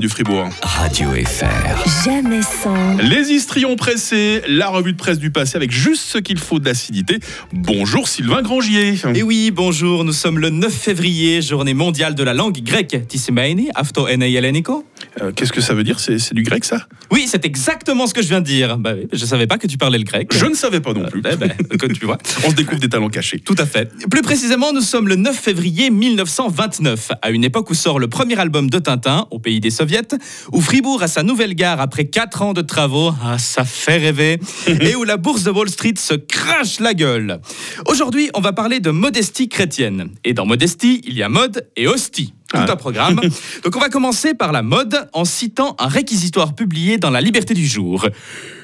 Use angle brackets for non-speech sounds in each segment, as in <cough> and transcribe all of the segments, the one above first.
du Fribourg. Radio FR. Jamais sans. Les histrions pressés, la revue de presse du passé avec juste ce qu'il faut d'acidité. Bonjour Sylvain Grangier. Et oui, bonjour, nous sommes le 9 février, journée mondiale de la langue grecque. Tisemaini, afto ene Euh, Qu'est-ce que ça veut dire? C'est du grec ça? Oui, c'est exactement ce que je viens de dire. Bah oui, je savais pas que tu parlais le grec. Je ne savais pas non plus. Eh ben, <laughs> tu vois. On se découvre des talents cachés. Tout à fait. Plus précisément, nous sommes le 9 février 1929, à une époque où sort le premier album de Tintin, au pays des soviets, où Fribourg a sa nouvelle gare après 4 ans de travaux, ah, ça fait rêver, <laughs> et où la bourse de Wall Street se crache la gueule. Aujourd'hui, on va parler de modestie chrétienne. Et dans modestie, il y a mode et hostie. Tout un programme. <laughs> Donc on va commencer par la mode en citant un réquisitoire publié dans La Liberté du Jour.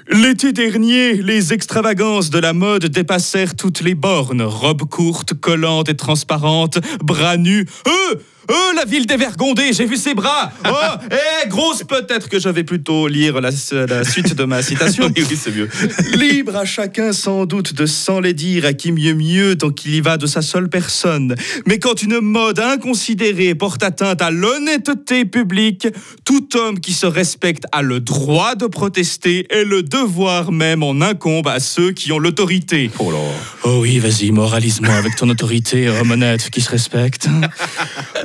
L'été dernier, les extravagances de la mode dépassèrent toutes les bornes. Robes courtes, collantes et transparentes, bras nus. Euh euh, la ville dévergondée, j'ai vu ses bras. Oh, eh, grosse, peut-être que je vais plutôt lire la, la suite de ma citation. <laughs> Oui, oui, c'est mieux. Libre à chacun sans doute de s'en les dire à qui mieux mieux tant qu'il y va de sa seule personne. Mais quand une mode inconsidérée porte atteinte à l'honnêteté publique, tout homme qui se respecte a le droit de protester et le devoir même en incombe à ceux qui ont l'autorité. Oh là. Oh oui, vas-y, moralise-moi avec ton autorité, homme honnête qui se respecte.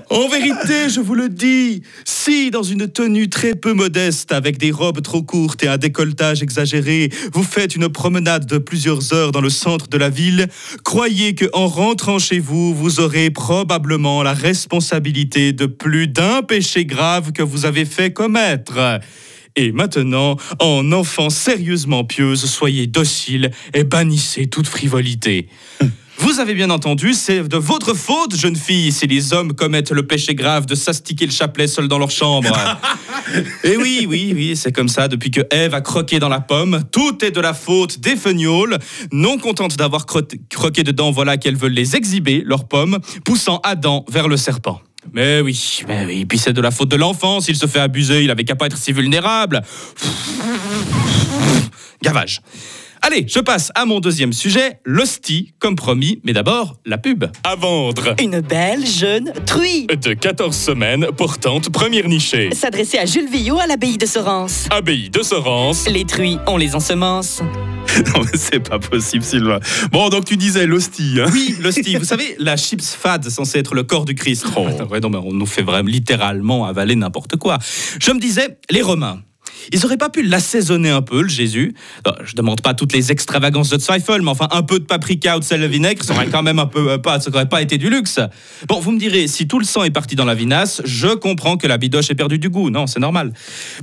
En vérité, je vous le dis, si dans une tenue très peu modeste, avec des robes trop courtes et un décolletage exagéré, vous faites une promenade de plusieurs heures dans le centre de la ville, croyez que en rentrant chez vous, vous aurez probablement la responsabilité de plus d'un péché grave que vous avez fait commettre. Et maintenant, en enfant sérieusement pieuse, soyez docile et bannissez toute frivolité. <laughs> Vous avez bien entendu, c'est de votre faute, jeune fille, si les hommes commettent le péché grave de s'astiquer le chapelet seul dans leur chambre. <laughs> Et oui, oui, oui, c'est comme ça. Depuis que Ève a croqué dans la pomme, tout est de la faute des feignolles. Non contentes d'avoir cro- croqué dedans, voilà qu'elles veulent les exhiber, leurs pommes, poussant Adam vers le serpent. Mais oui, mais oui, puis c'est de la faute de l'enfant. S'il se fait abuser, il avait qu'à pas être si vulnérable. Gavage. Allez, je passe à mon deuxième sujet, l'hostie, comme promis, mais d'abord la pub. À vendre. Une belle jeune truie. De 14 semaines, portante première nichée. S'adresser à Jules Villot à l'abbaye de Sorens. Abbaye de Sorens. Les truies, on les ensemence. <laughs> Non, mais c'est pas possible, Sylvain. Bon, donc tu disais l'hostie. Hein Oui, l'hostie. Vous savez, la chips fade, censée être le corps du Christ. Oh. Attends, ouais, non, mais on nous fait vraiment littéralement avaler n'importe quoi. Je me disais, les Romains. Ils auraient pas pu l'assaisonner un peu, le Jésus. Je demande pas toutes les extravagances de Zweifel, mais enfin un peu de paprika ou de sel vinaigre, ça aurait quand même un peu euh, pas, ça aurait pas été du luxe. Bon, vous me direz, si tout le sang est parti dans la vinasse, je comprends que la bidoche ait perdu du goût. Non, c'est normal.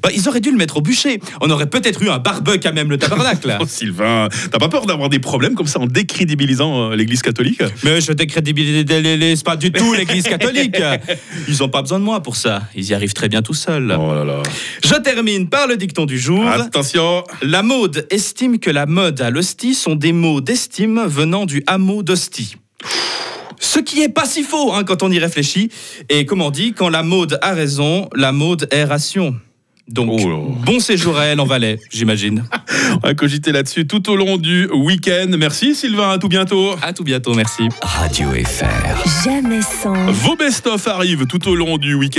Bah, ils auraient dû le mettre au bûcher. On aurait peut-être eu un barbecue à même le tabernacle. <laughs> Oh, Sylvain, t'as pas peur d'avoir des problèmes comme ça en décrédibilisant euh, l'église catholique? Mais je décrédibilise pas du tout l'Église catholique. <laughs> Ils n'ont pas besoin de moi pour ça. Ils y arrivent très bien tout seuls. Oh là là. Je termine par le dicton du jour. Attention. La mode estime que la mode à l'hostie sont des mots d'estime venant du hameau d'hostie. Ce qui est pas si faux hein, quand on y réfléchit. Et comme on dit, quand la mode a raison, la mode est ration. Donc, Oh bon séjour à elle en Valais, j'imagine. <laughs> On va cogiter là-dessus tout au long du week-end. Merci Sylvain, à tout bientôt. À tout bientôt, merci. Radio FR. Jamais sans. Vos best-of arrivent tout au long du week-end.